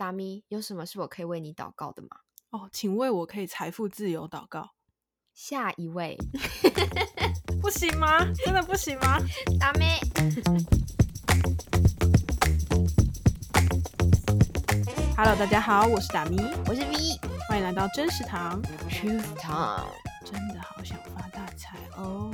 大咪，有什么是我可以为你祷告的吗？哦，请为我可以财富自由祷告。下一位 不行吗？真的不行吗？达咪，Hello，大家好，我是达咪，我是 V，欢迎来到真实堂，Truth Time，真的好想发大财哦。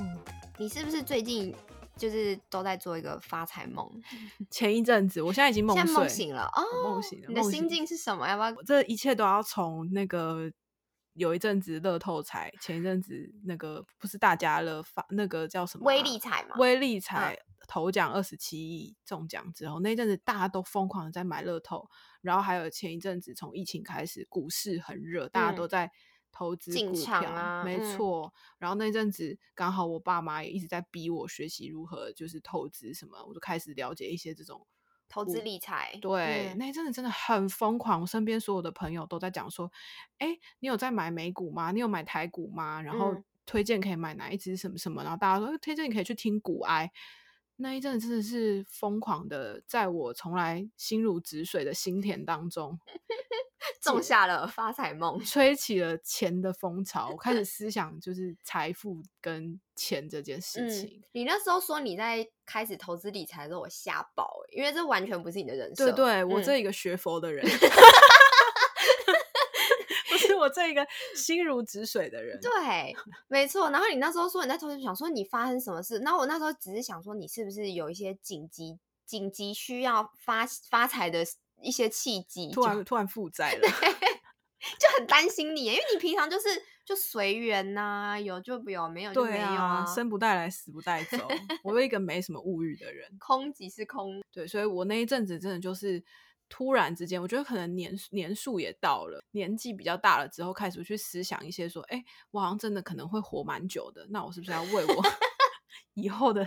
你是不是最近？就是都在做一个发财梦。前一阵子，我现在已经梦，梦醒了哦，梦醒了。你的心境是什么？要不要？这一切都要从那个有一阵子乐透彩，前一阵子那个不是大家乐发那个叫什么、啊？威力彩嘛。威力彩头奖二十七亿中奖之后，那一阵子大家都疯狂的在买乐透，然后还有前一阵子从疫情开始，股市很热，大家都在。投资股票啊，没错。嗯、然后那阵子刚好我爸妈也一直在逼我学习如何就是投资什么，我就开始了解一些这种投资理财。对，嗯、那阵子真的很疯狂，我身边所有的朋友都在讲说：“哎，你有在买美股吗？你有买台股吗？然后推荐可以买哪一支什么什么？”然后大家说：“推荐你可以去听股癌。”那一阵真的是疯狂的，在我从来心如止水的心田当中。种下了发财梦，吹起了钱的风潮。我开始思想就是财富跟钱这件事情。嗯、你那时候说你在开始投资理财的时候，我吓爆，因为这完全不是你的人生。对对，我这一个学佛的人，嗯、不是我这一个心如止水的人。对，没错。然后你那时候说你在投资，想说你发生什么事？然后我那时候只是想说，你是不是有一些紧急、紧急需要发发财的？一些契机，突然突然负债 了，就很担心你，因为你平常就是就随缘呐，有就有，没有就没有啊，啊生不带来，死不带走。我是一个没什么物欲的人，空即是空。对，所以我那一阵子真的就是突然之间，我觉得可能年年数也到了，年纪比较大了之后，开始去思想一些说，哎，我好像真的可能会活蛮久的，那我是不是要为我 以后的？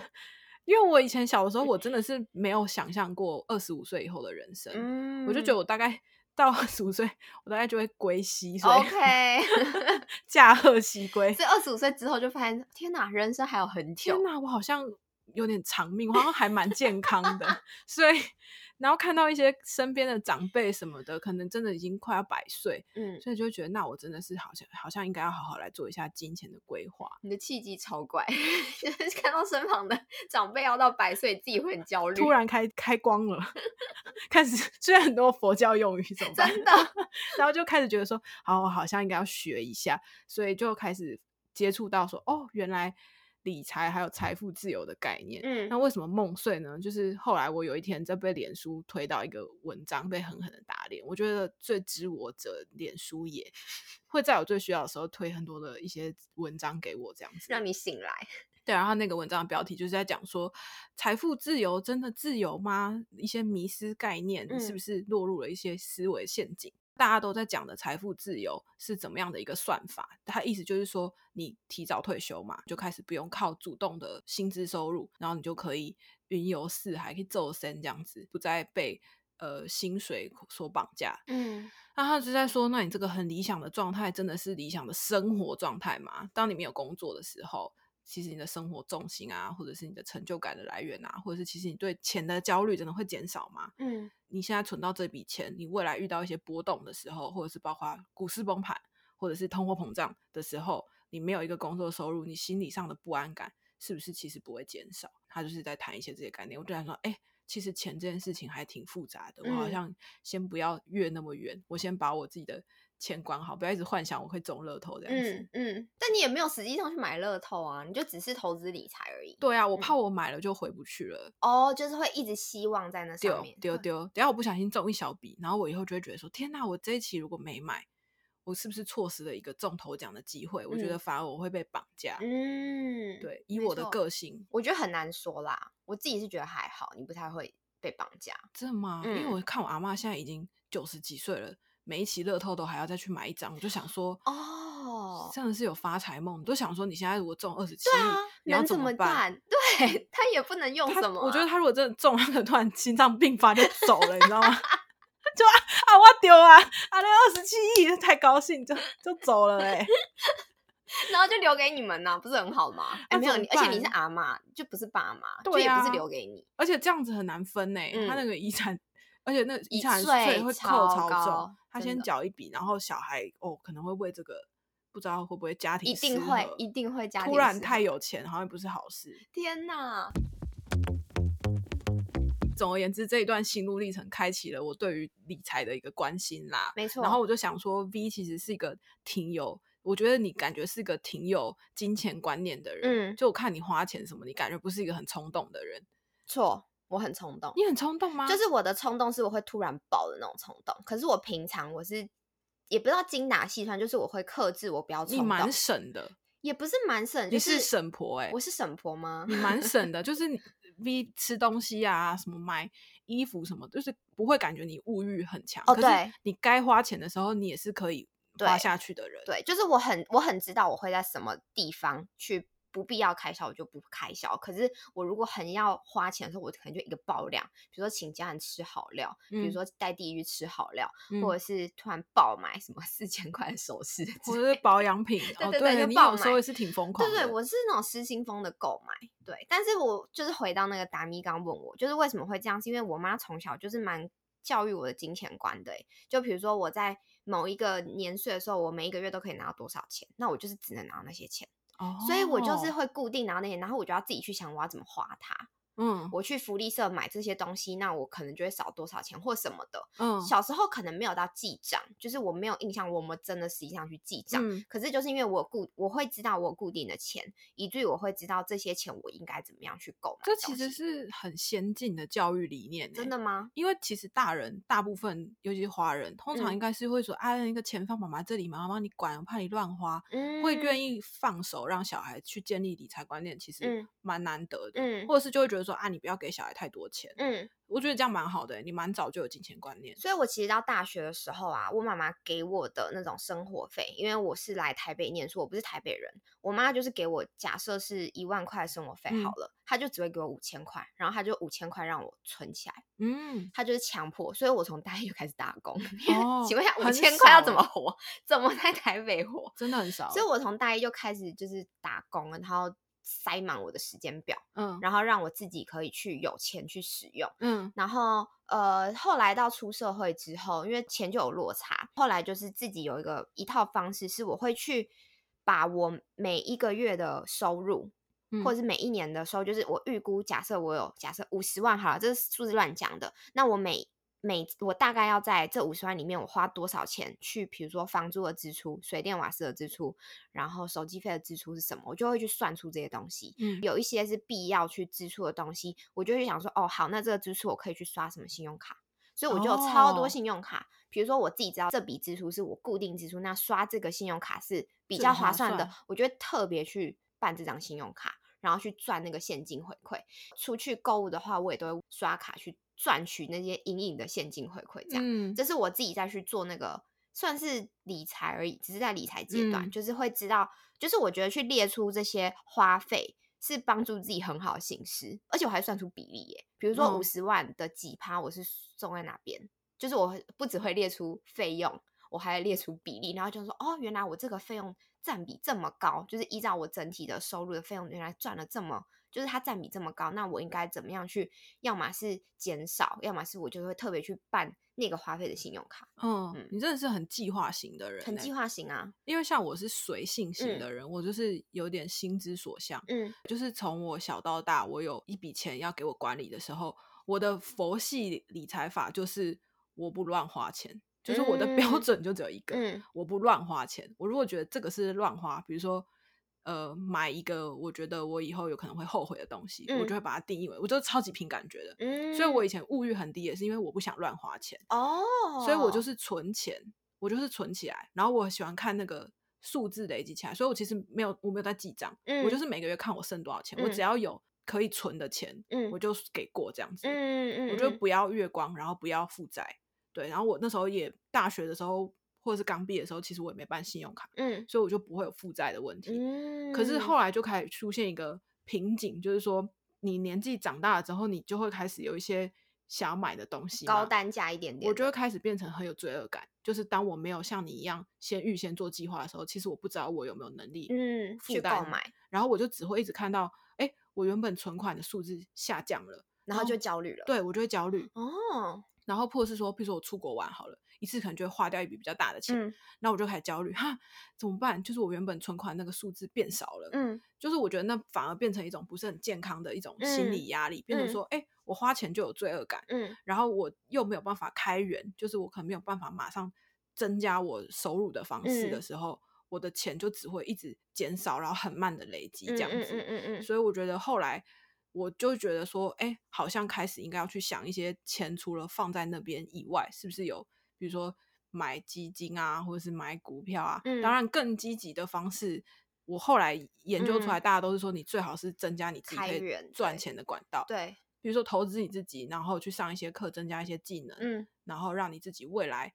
因为我以前小的时候，我真的是没有想象过二十五岁以后的人生。嗯，我就觉得我大概到二十五岁，我大概就会归西。OK，驾鹤西归。所以二十五岁之后就发现，天哪，人生还有很久。天哪，我好像有点长命，我好像还蛮健康的。所以。然后看到一些身边的长辈什么的，可能真的已经快要百岁，嗯，所以就会觉得，那我真的是好像好像应该要好好来做一下金钱的规划。你的契机超怪，看到身旁的长辈要到百岁，自己会很焦虑。突然开开光了，开始虽然很多佛教用语，怎么办？真的，然后就开始觉得说，好，我好像应该要学一下，所以就开始接触到说，哦，原来。理财还有财富自由的概念，嗯，那为什么梦碎呢？就是后来我有一天在被脸书推到一个文章，被狠狠的打脸。我觉得最知我者，脸书也会在我最需要的时候推很多的一些文章给我，这样子让你醒来。对，然后那个文章的标题就是在讲说，财富自由真的自由吗？一些迷失概念是不是落入了一些思维陷阱？嗯大家都在讲的财富自由是怎么样的一个算法？他意思就是说，你提早退休嘛，就开始不用靠主动的薪资收入，然后你就可以云游四海，可以走身这样子，不再被呃薪水所绑架。嗯，那他就在说，那你这个很理想的状态，真的是理想的生活状态吗？当你没有工作的时候。其实你的生活重心啊，或者是你的成就感的来源啊，或者是其实你对钱的焦虑真的会减少吗？嗯，你现在存到这笔钱，你未来遇到一些波动的时候，或者是包括股市崩盘，或者是通货膨胀的时候，你没有一个工作收入，你心理上的不安感是不是其实不会减少？他就是在谈一些这些概念。我就想说，哎，其实钱这件事情还挺复杂的，我好像先不要越那么远，我先把我自己的。钱管好，不要一直幻想我会中乐透这样子。嗯嗯，但你也没有实际上去买乐透啊，你就只是投资理财而已。对啊，我怕我买了就回不去了。哦，就是会一直希望在那上面丢丢。等下我不小心中一小笔，然后我以后就会觉得说：天哪，我这一期如果没买，我是不是错失了一个中头奖的机会？我觉得反而我会被绑架。嗯，对，以我的个性，我觉得很难说啦。我自己是觉得还好，你不太会被绑架。真的吗？因为我看我阿妈现在已经九十几岁了。每一期乐透都还要再去买一张，我就想说，哦，真的是有发财梦。都想说，你现在如果中二十七亿，啊、你要怎么办？么对他也不能用什么、啊。我觉得他如果真的中，他可能突然心脏病发就走了，你知道吗？就啊啊，我丢啊啊，那二十七亿太高兴，就就走了嘞、欸。然后就留给你们呢、啊，不是很好吗？哎、啊，没有，而且你是阿妈，就不是爸妈，对啊、就也不是留给你。而且这样子很难分呢、欸，嗯、他那个遗产。而且那遗产税会扣超重，他先缴一笔，然后小孩哦可能会为这个不知道会不会家庭一定会一定会家庭突然太有钱，好像不是好事。天哪！总而言之，这一段心路历程开启了我对于理财的一个关心啦。没错。然后我就想说，V 其实是一个挺有，我觉得你感觉是个挺有金钱观念的人。嗯。就我看你花钱什么，你感觉不是一个很冲动的人。错。我很冲动，你很冲动吗？就是我的冲动是我会突然爆的那种冲动。可是我平常我是也不知道精打细算，就是我会克制我不要冲动。你蛮省的，也不是蛮省，就是、你是省婆哎、欸，我是省婆吗？你蛮省的，就是你 V 吃东西啊，什么买衣服什么，就是不会感觉你物欲很强。哦，对，你该花钱的时候，你也是可以花下去的人。对，就是我很我很知道我会在什么地方去。不必要开销我就不开销，可是我如果很要花钱的时候，我可能就一个爆量，比如说请家人吃好料，嗯、比如说带弟弟去吃好料，嗯、或者是突然爆买什么四千块的首饰，或者是保养品，对对对，哦、对，就爆买，你有时候也是挺疯。狂的，对对，我是那种失心疯的购买，对，但是我就是回到那个达米刚问我，就是为什么会这样，是因为我妈从小就是蛮教育我的金钱观的，就比如说我在某一个年岁的时候，我每一个月都可以拿到多少钱，那我就是只能拿到那些钱。Oh. 所以我就是会固定拿到那些，然后我就要自己去想我要怎么画它。嗯，我去福利社买这些东西，那我可能就会少多少钱或什么的。嗯，小时候可能没有到记账，就是我没有印象，我们真的实际上去记账。嗯，可是就是因为我固，我会知道我固定的钱，以至于我会知道这些钱我应该怎么样去购买。这其实是很先进的教育理念。真的吗？因为其实大人大部分，尤其是华人，通常应该是会说：“啊，那个钱放妈妈这里，妈妈帮你管，我怕你乱花。”嗯，会愿意放手让小孩去建立理财观念，其实蛮难得的。嗯，或者是就会觉得说：“啊，你不要给小孩。”太多钱，嗯，我觉得这样蛮好的，你蛮早就有金钱观念。所以，我其实到大学的时候啊，我妈妈给我的那种生活费，因为我是来台北念书，我不是台北人，我妈就是给我假设是一万块生活费好了，她、嗯、就只会给我五千块，然后她就五千块让我存起来，嗯，她就是强迫，所以我从大一就开始打工。哦、请问一下，五千块要怎么活？怎么在台北活？真的很少。所以我从大一就开始就是打工，然后。塞满我的时间表，嗯，然后让我自己可以去有钱去使用，嗯，然后呃，后来到出社会之后，因为钱就有落差，后来就是自己有一个一套方式，是我会去把我每一个月的收入，嗯，或者是每一年的收入，就是我预估，假设我有假设五十万好了，这是数字乱讲的，那我每每我大概要在这五十万里面，我花多少钱去，比如说房租的支出、水电瓦斯的支出，然后手机费的支出是什么，我就会去算出这些东西。嗯，有一些是必要去支出的东西，我就会想说，哦，好，那这个支出我可以去刷什么信用卡，所以我就有超多信用卡。哦，比如说我自己知道这笔支出是我固定支出，那刷这个信用卡是比较划算的，我就会特别去办这张信用卡，然后去赚那个现金回馈。出去购物的话，我也都会刷卡去。赚取那些隐隐的现金回馈，这样，嗯，这是我自己在去做那个算是理财而已，只是在理财阶段，嗯，就是会知道，就是我觉得去列出这些花费是帮助自己很好的形式，而且我还算出比例耶，比如说五十万的几趴我是送在哪边，嗯，就是我不只会列出费用，我还列出比例，然后就说哦，原来我这个费用占比这么高，就是依照我整体的收入的费用，原来赚了这么。就是它占比这么高，那我应该怎么样去？要么是减少，要么是我就会特别去办那个花费的信用卡。嗯，嗯，你真的是很计划型的人，很计划型啊。因为像我是随性型的人，嗯，我就是有点心之所向。嗯，就是从我小到大，我有一笔钱要给我管理的时候，我的佛系理财法就是我不乱花钱，就是我的标准就只有一个，嗯，我不乱花钱。我如果觉得这个是乱花，比如说。呃，买一个我觉得我以后有可能会后悔的东西，嗯、我就会把它定义为，我就是超级凭感觉的。嗯，所以我以前物欲很低，也是因为我不想乱花钱。哦，所以我就是存钱，我就是存起来，然后我喜欢看那个数字累积起来，所以我其实没有，我没有在记账，嗯，我就是每个月看我剩多少钱，嗯、我只要有可以存的钱，嗯，我就给过这样子。嗯嗯嗯，我就不要月光，然后不要负债。对，然后我那时候也大学的时候。或者是刚毕业的时候，其实我也没办信用卡，嗯，所以我就不会有负债的问题。嗯，可是后来就开始出现一个瓶颈，就是说你年纪长大了之后，你就会开始有一些想要买的东西，高单价一点点，我就会开始变成很有罪恶感。就是当我没有像你一样先预先做计划的时候，其实我不知道我有没有能力，嗯，去购买，然后我就只会一直看到，哎、欸，我原本存款的数字下降了，然后，然后就焦虑了，对，我就会焦虑哦。然后或者是说，比如说我出国玩好了，一次可能就会花掉一笔比较大的钱，嗯，然后我就开始焦虑，哈，怎么办？就是我原本存款那个数字变少了，嗯，就是我觉得那反而变成一种不是很健康的一种心理压力，嗯、变成说，哎、欸，我花钱就有罪恶感，嗯，然后我又没有办法开源，就是我可能没有办法马上增加我收入的方式的时候。嗯我的钱就只会一直减少，然后很慢的累积这样子。嗯嗯嗯嗯。所以我觉得后来我就觉得说，哎，好像开始应该要去想一些钱，除了放在那边以外，是不是有比如说买基金啊，或者是买股票啊？嗯。当然，更积极的方式，我后来研究出来，大家都是说，你最好是增加你自己可以赚钱的管道。对。比如说投资你自己，然后去上一些课，增加一些技能。嗯。然后让你自己未来。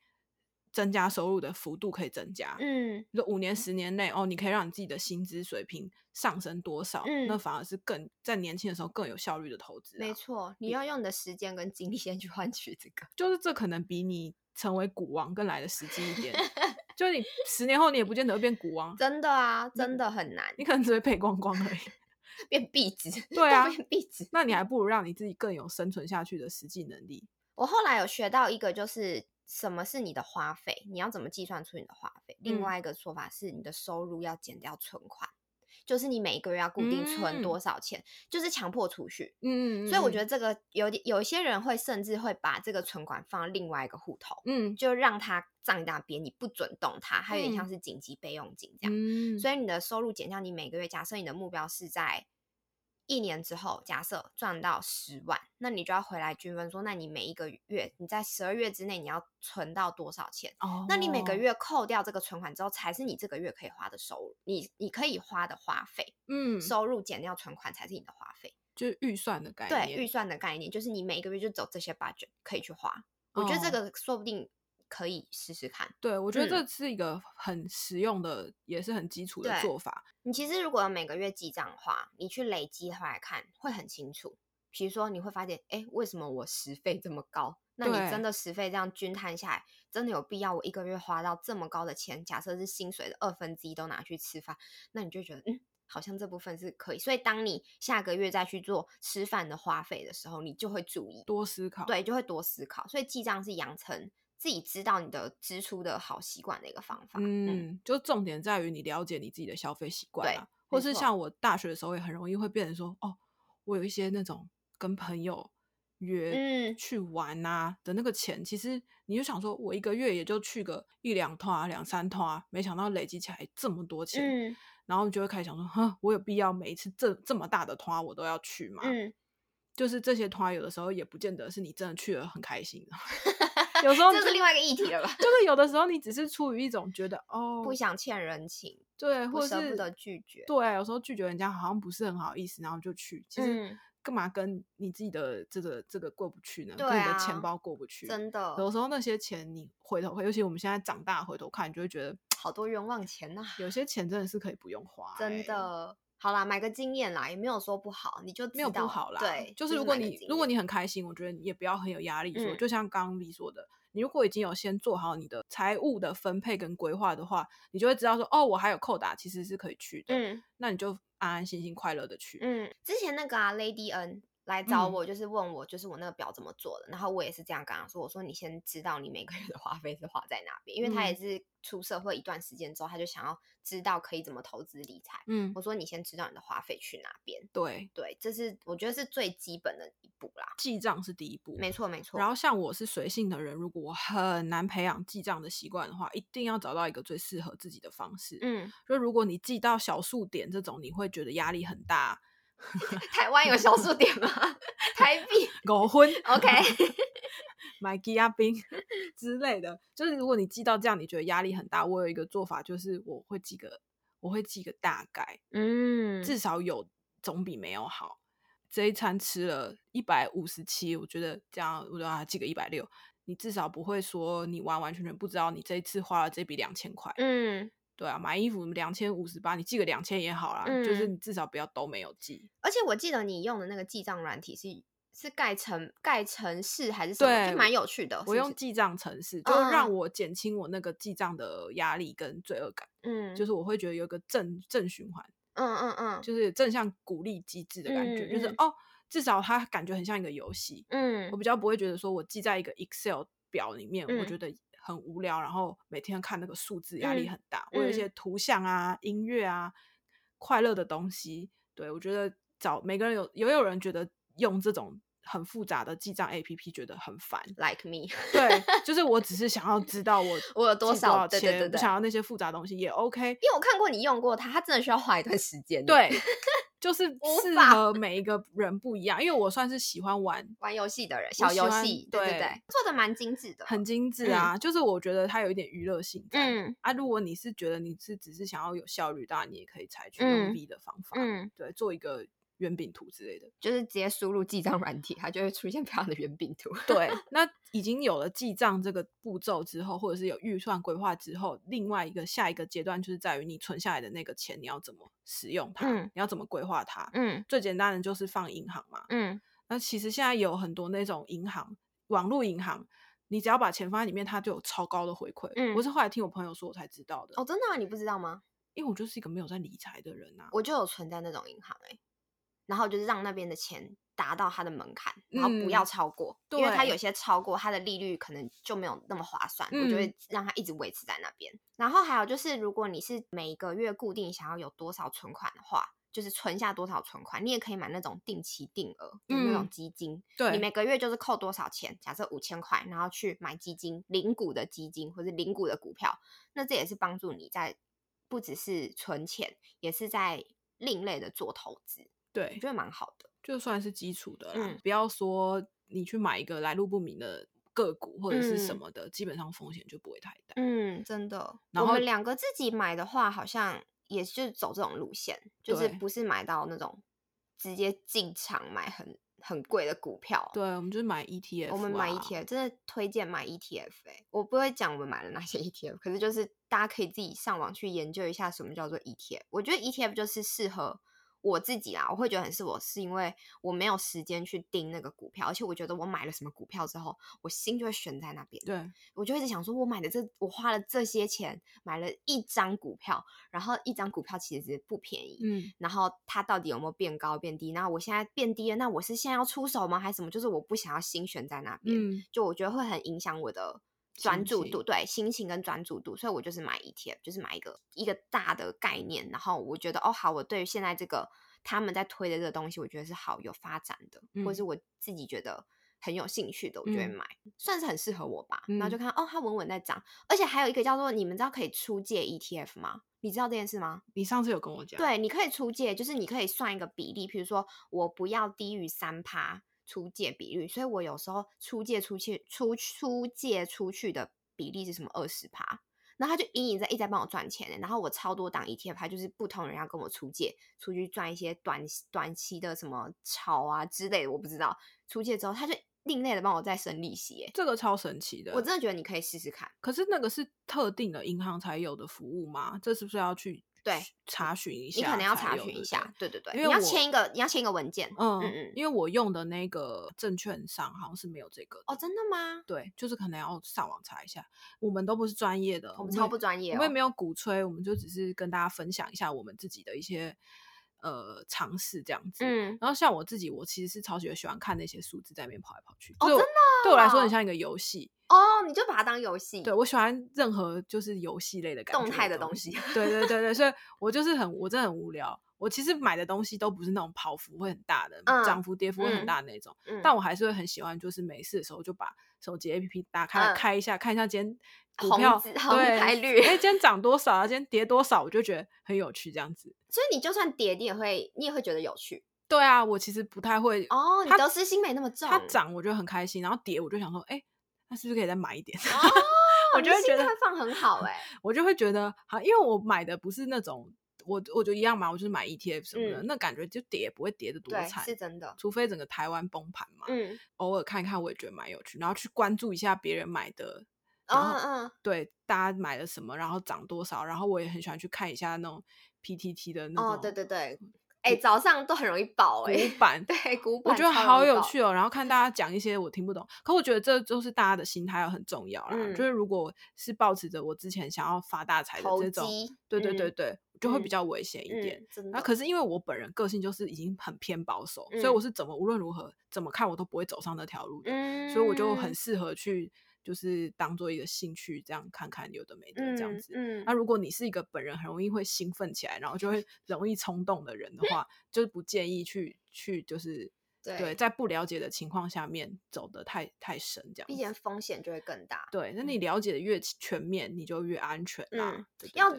增加收入的幅度可以增加，嗯，比如说五年、十年内哦，你可以让你自己的薪资水平上升多少？嗯，那反而是更在年轻的时候更有效率的投资啊。没错，你要用你的时间跟精力先去换取这个，就是这可能比你成为股王更来的实际一点。就你十年后你也不见得会变股王，真的啊，真的很难，你可能只会赔光光而已，变壁纸。对啊，变壁纸。那你还不如让你自己更有生存下去的实际能力。我后来有学到一个就是。什么是你的花费？你要怎么计算出你的花费？另外一个说法是，你的收入要减掉存款，嗯、就是你每一个月要固定存多少钱，嗯、就是强迫储蓄。嗯，所以我觉得这个有点，有一些人会甚至会把这个存款放另外一个户头，嗯，就让它账大边，你不准动它，它有点像是紧急备用金这样。嗯、所以你的收入减掉，你每个月，假设你的目标是在。一年之后，假设赚到十万，那你就要回来均分说，那你每一个月你在十二月之内你要存到多少钱？哦，那你每个月扣掉这个存款之后，才是你这个月可以花的收入，你你可以花的花费，嗯，收入减掉存款才是你的花费，就是预算的概念。对，预算的概念就是你每一个月就走这些 budget 可以去花，我觉得这个说不定。可以试试看，对，我觉得这是一个很实用的，嗯、也是很基础的做法。你其实如果每个月记账的话，你去累积的话来看，会很清楚。比如说，你会发现，哎，为什么我食费这么高？那你真的食费这样均摊下来，真的有必要我一个月花到这么高的钱？假设是薪水的二分之一都拿去吃饭，那你就觉得，嗯，好像这部分是可以。所以，当你下个月再去做吃饭的花费的时候，你就会注意多思考，对，就会多思考。所以记账是养成。自己知道你的支出的好习惯的一个方法，嗯，嗯，就重点在于你了解你自己的消费习惯，对，或是像。我大学的时候也很容易会变成说，哦，我有一些那种跟朋友约去玩啊的那个钱，嗯、其实你就想说，我一个月也就去个一两趟、两三趟，没想到累积起来这么多钱，嗯、然后你就会开始想说，哼，我有必要每一次这这么大的团我都要去吗？嗯，就是这些团有的时候也不见得是你真的去了很开心 有时候这是另外一个议题了吧？就是有的时候你只是出于一种觉得 哦，不想欠人情，对，或者舍不得拒绝，对，有时候拒绝人家好像不是很好意思，然后就去。其实干嘛跟你自己的这个这个过不去呢？跟你的钱包过不去，真的。有时候那些钱你回头，尤其我们现在长大回头看，你就会觉得好多冤枉钱呐。有些钱真的是可以不用花，真的。好啦，买个经验啦，也没有说不好，你就没有不好啦。对，就是如果你如果你很开心，我觉得你也不要很有压力，说就像刚刚你说的。你如果已经有先做好你的财务的分配跟规划的话，你就会知道说，哦，我还有扣打，其实是可以去的。嗯，那你就安安心心、快乐的去。嗯，之前那个啊，Lady N。来找我就是问我，就是我那个表怎么做的，嗯、然后我也是这样跟他说，我说你先知道你每个月的花费是花在哪边，因为他也是出社会一段时间之后，他就想要知道可以怎么投资理财。嗯，我说你先知道你的花费去哪边。对对，这是我觉得是最基本的一步啦。记账是第一步，没错没错。然后像我是随性的人，如果我很难培养记账的习惯的话，一定要找到一个最适合自己的方式。嗯，就如果你记到小数点这种，你会觉得压力很大。台湾有小数点吗？台币？五分，OK，买鸡鸭冰之类的，就是如果你记到这样，你觉得压力很大，我有一个做法，就是我会记个，我会记个大概，嗯，至少有总比没有好。这一餐吃了一百五十七，我觉得这样我就要记个一百六，你至少不会说你完完全全不知道你这一次花了这笔两千块，嗯。对啊，买衣服两千五十八，你寄个两千也好啦，嗯、就是你至少不要都没有寄。而且我记得你用的那个记账软体是是盖成盖城市还是什么，对就蛮有趣的。我用记账城市，就让我减轻我那个记账的压力跟罪恶感。嗯，就是我会觉得有个正正循环。嗯嗯嗯，就是正向鼓励机制的感觉，就是哦。至少它感觉很像一个游戏。嗯，我比较不会觉得说我记在一个 Excel 表里面，嗯、我觉得很无聊，然后每天看那个数字压力很大。嗯、我有一些图像啊、音乐啊、快乐的东西，对，我觉得找每个人有也有人觉得用这种。很复杂的记账 APP 觉得很烦，like me。对，就是我只是想要知道我 我有多少钱，对对对，不想要那些复杂东西也 OK。因为我看过你用过它，它真的需要花一段时间。对，就是适合每一个人不一样。因为我算是喜欢玩玩游戏的人，小游戏，对对对，做的蛮精致的，很精致啊。就是我觉得它有一点娱乐性。嗯啊，如果你是觉得你是只是想要有效率，当然你也可以采取用 V 的方法。嗯，对，做一个。圆饼图之类的，就是直接输入记账软体，它就会出现 漂亮的圆饼图。对，那 已经有了记账这个步骤之后，或者是有预算规划之后，另外一个下一个阶段就是在于你存下来的那个钱，你要怎么使用它？嗯、你要怎么规划它？嗯，最简单的就是放银行嘛。嗯，那其实现在有很多那种银行，网络银行，你只要把钱放在里面，它就有超高的回馈。嗯，我是后来听我朋友说，我才知道的。哦，真的啊？你不知道吗？因为我就是一个没有在理财的人啊，我就有存在那种银行哎、欸。然后就是让那边的钱达到它的门槛，然后不要超过，嗯、因为它有些超过，它的利率可能就没有那么划算，嗯、我就会让它一直维持在那边。然后还有就是，如果你是每个月固定想要有多少存款的话，就是存下多少存款，你也可以买那种定期定额，嗯、那种基金。对，你每个月就是扣多少钱，假设五千块，然后去买基金，零股的基金或者零股的股票，那这也是帮助你在不只是存钱，也是在另类的做投资。对，我觉得蛮好的，就算是基础的啦。嗯、不要说你去买一个来路不明的个股或者是什么的，嗯、基本上风险就不会太大。嗯，真的。我们两个自己买的话，好像也是走这种路线，就是不是买到那种直接进场买很很贵的股票。对，我们就是买 ETF，啊。我们买 ETF，真的推荐买 ETF，欸。我不会讲我们买了哪些 ETF，可是就是大家可以自己上网去研究一下什么叫做 ETF。我觉得 ETF 就是适合。我自己啦，我会觉得很是我是因为我没有时间去盯那个股票，而且我觉得我买了什么股票之后，我心就会悬在那边。对，我就一直想说，我买的这，我花了这些钱买了一张股票，然后一张股票其实不便宜，嗯，然后它到底有没有变高变低？然后我现在变低了，那我是现在要出手吗？还是什么？就是我不想要心悬在那边，嗯，就我觉得会很影响我的。专注度，对，心情跟专注度，所以我就是买 ETF，就是买一个一个大的概念，然后我觉得哦好，我对于现在这个他们在推的这个东西，我觉得是好有发展的，嗯、或者是我自己觉得很有兴趣的，我就会买，嗯、算是很适合我吧。嗯、然后就看哦，它稳稳在涨，而且还有一个叫做你们知道可以出借 ETF 吗？你知道这件事吗？你上次有跟我讲，对，你可以出借，就是你可以算一个比例，譬如说我不要低于三趴。出借比率，所以我有时候出借出去出出借出去的比例是什么二十趴，然后他就隐隐在一直在帮我赚钱，然后我超多档 ETF，他就是不同人要跟我出借出去赚一些短短期的什么炒啊之类的，我不知道出借之后他就另类的帮我再生利息，这个超神奇的，我真的觉得你可以试试看。可是那个是特定的银行才有的服务吗？这是不是要去？对，查询一下，你可能要查询一下，对对对，因为你要签一个，你要签一个文件，嗯嗯嗯，因为我用的那个证券商好像是没有这个，哦，真的吗？对，就是可能要上网查一下，我们都不是专业的，我们超不专业，我们也没有鼓吹，我们就只是跟大家分享一下我们自己的一些呃尝试这样子，嗯，然后像我自己，我其实是超级喜欢看那些数字在那边跑来跑去，哦，真的，对我来说很像一个游戏。哦，你就把它当游戏。对，我喜欢任何就是游戏类的感觉，动态的东西。对对对对，所以我就是很，我真的很无聊。我其实买的东西都不是那种跑幅会很大的，涨幅跌幅会很大的那种。但我还是会很喜欢，就是没事的时候就把手机 APP 打开开一下，看一下今天股票对红还绿，哎，今天涨多少啊？今天跌多少？我就觉得很有趣，这样子。所以你就算跌，你也会你也会觉得有趣。对啊，我其实不太会哦，你得失心没那么重。它涨我觉得很开心，然后跌我就想说，哎。那是不是可以再买一点？哦，我就会觉得放很好哎，我就会觉得好，因为我买的不是那种，我我就一样嘛，我就是买 ETF 什么的，那感觉就跌不会跌得多惨，是真的。除非整个台湾崩盘嘛，嗯，偶尔看一看我也觉得蛮有趣，然后去关注一下别人买的，嗯嗯，对，大家买了什么，然后涨多少，然后我也很喜欢去看一下那种 PTT 的那种，哦，对对对。哎、欸，早上都很容易爆哎、欸，古板对古板，我觉得好有趣哦。然后看大家讲一些我听不懂，可我觉得这就是大家的心态很重要啦。嗯、就是如果是抱持着我之前想要发大财的这种，对对对对，嗯、就会比较危险一点。那可是因为我本人个性就是已经很偏保守，嗯、所以我是怎么无论如何怎么看我都不会走上那条路的，嗯、所以我就很适合去就是当做一个兴趣这样看看有的没的这样子。嗯嗯、那如果你是一个本人很容易会兴奋起来，然后就会 容易冲动的人的话，就是不建议去去就是。对，对，在不了解的情况下面走得太太深，这样，毕竟风险就会更大。对，那你了解的越全面，你就越安全啦。要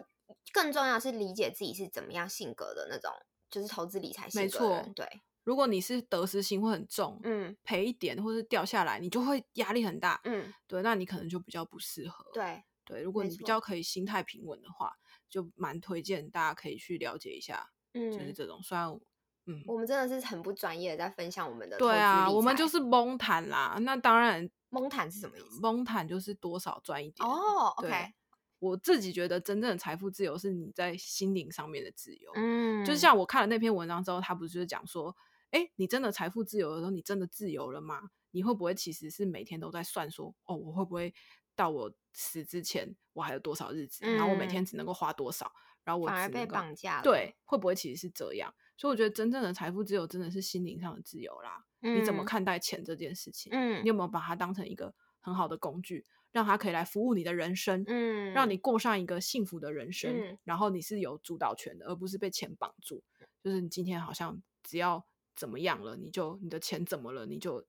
更重要是理解自己是怎么样性格的那种，就是投资理财性格的人。没错，对。如果你是得失心会很重，嗯，赔一点或是掉下来，你就会压力很大，嗯，对，那你可能就比较不适合。对对，如果你比较可以心态平稳的话，就蛮推荐大家可以去了解一下，嗯，就是这种虽然。嗯，我们真的是很不专业的在分享我们的。对啊，我们就是蒙谈啦。那当然，蒙谈是什么意思？蒙谈就是多少赚一点。哦，OK。我自己觉得真正的财富自由是你在心灵上面的自由。嗯，就是像我看了那篇文章之后，他不是就是讲说，哎，你真的财富自由的时候，你真的自由了吗？你会不会其实是每天都在算说，哦，我会不会到我死之前，我还有多少日子，然后我每天只能够花多少，然后我反而被绑架了。对，会不会其实是这样？所以我觉得真正的财富自由真的是心灵上的自由啦。嗯、你怎么看待钱这件事情？嗯，你有没有把它当成一个很好的工具，让他可以来服务你的人生？嗯，让你过上一个幸福的人生。嗯、然后你是有主导权的，而不是被钱绑住。就是你今天好像只要怎么样了，你就你的钱怎么了，你就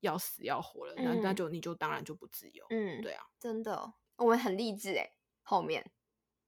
要死要活了。嗯、那那就你就当然就不自由。嗯，对啊，真的，我们很励志哎。后面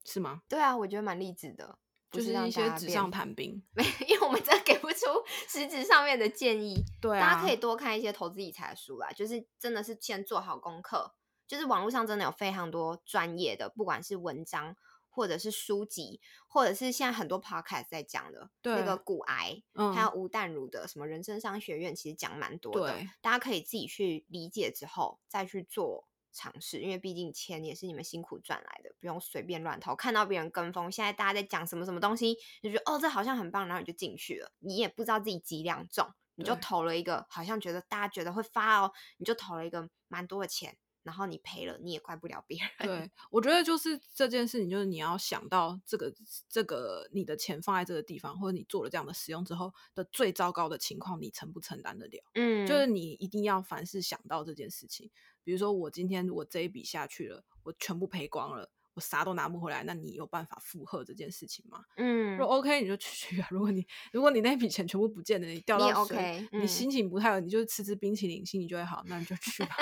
是吗？对啊，我觉得蛮励志的。就是一些纸上谈兵，没，因为我们真的给不出实质上面的建议。对啊，大家可以多看一些投资理财的书啦，就是真的是先做好功课。就是网络上真的有非常多专业的，不管是文章或者是书籍，或者是现在很多 podcast 在讲的，对那个骨癌，嗯、还有吴淡如的什么人生商学院，其实讲蛮多的。对大家可以自己去理解之后再去做。尝试，因为毕竟钱也是你们辛苦赚来的，不用随便乱投。看到别人跟风，现在大家在讲什么什么东西，就觉得哦，这好像很棒，然后你就进去了。你也不知道自己几两重，你就投了一个，好像觉得大家觉得会发哦，你就投了一个蛮多的钱，然后你赔了，你也怪不了别人。对，我觉得就是这件事情，就是你要想到这个这个你的钱放在这个地方，或者你做了这样的使用之后的最糟糕的情况，你承不承担得了？嗯，就是你一定要凡事想到这件事情。比如说，我今天我这一笔下去了，我全部赔光了，我啥都拿不回来，那你有办法负荷这件事情吗？嗯，如果 OK 你就去啊。如果你如果你那笔钱全部不见了，你掉到水，你, OK, 你心情不太好，嗯、你就吃吃冰淇淋，心情就会好，那你就去吧。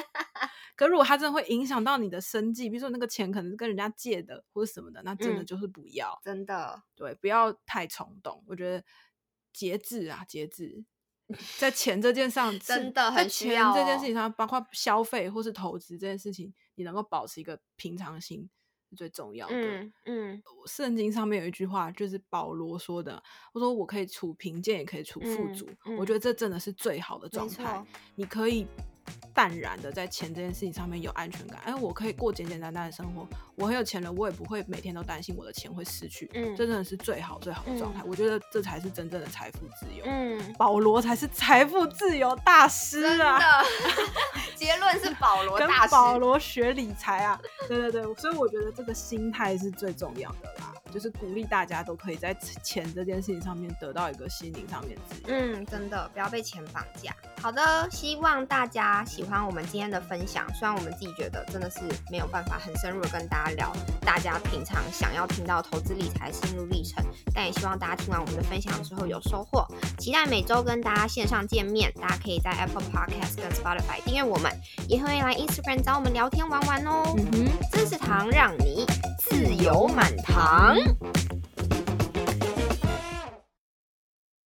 可如果它真的会影响到你的生计，比如说那个钱可能是跟人家借的或者什么的，那真的就是不要，嗯、真的对，不要太冲动。我觉得节制啊，节制。在钱这件上，真的很需要、哦、在钱这件事情上，包括消费或是投资这件事情，你能够保持一个平常心是最重要的。嗯，嗯，圣经上面有一句话，就是保罗说的：“我说我可以处贫贱，也可以处富足。嗯”嗯、我觉得这真的是最好的状态。你可以。淡然的在钱这件事情上面有安全感，哎，我可以过简简单单的生活，我很有钱了，我也不会每天都担心我的钱会失去，嗯，这真的是最好最好的状态，嗯、我觉得这才是真正的财富自由，嗯，保罗才是财富自由大师啊，结论是保罗大师，跟保罗学理财啊，对对对，所以我觉得这个心态是最重要的啦，就是鼓励大家都可以在钱这件事情上面得到一个心灵上面自由，嗯，真的不要被钱绑架。好的，希望大家喜欢我们今天的分享。虽然我们自己觉得真的是没有办法很深入的跟大家聊大家平常想要听到投资理财心路历程，但也希望大家听完我们的分享之后有收获。期待每周跟大家线上见面，大家可以在 Apple Podcast 跟 Spotify 订阅我们，也可以来 Instagram 找我们聊天玩玩哦。嗯哼，知识糖让你自由满堂。Mm-hmm.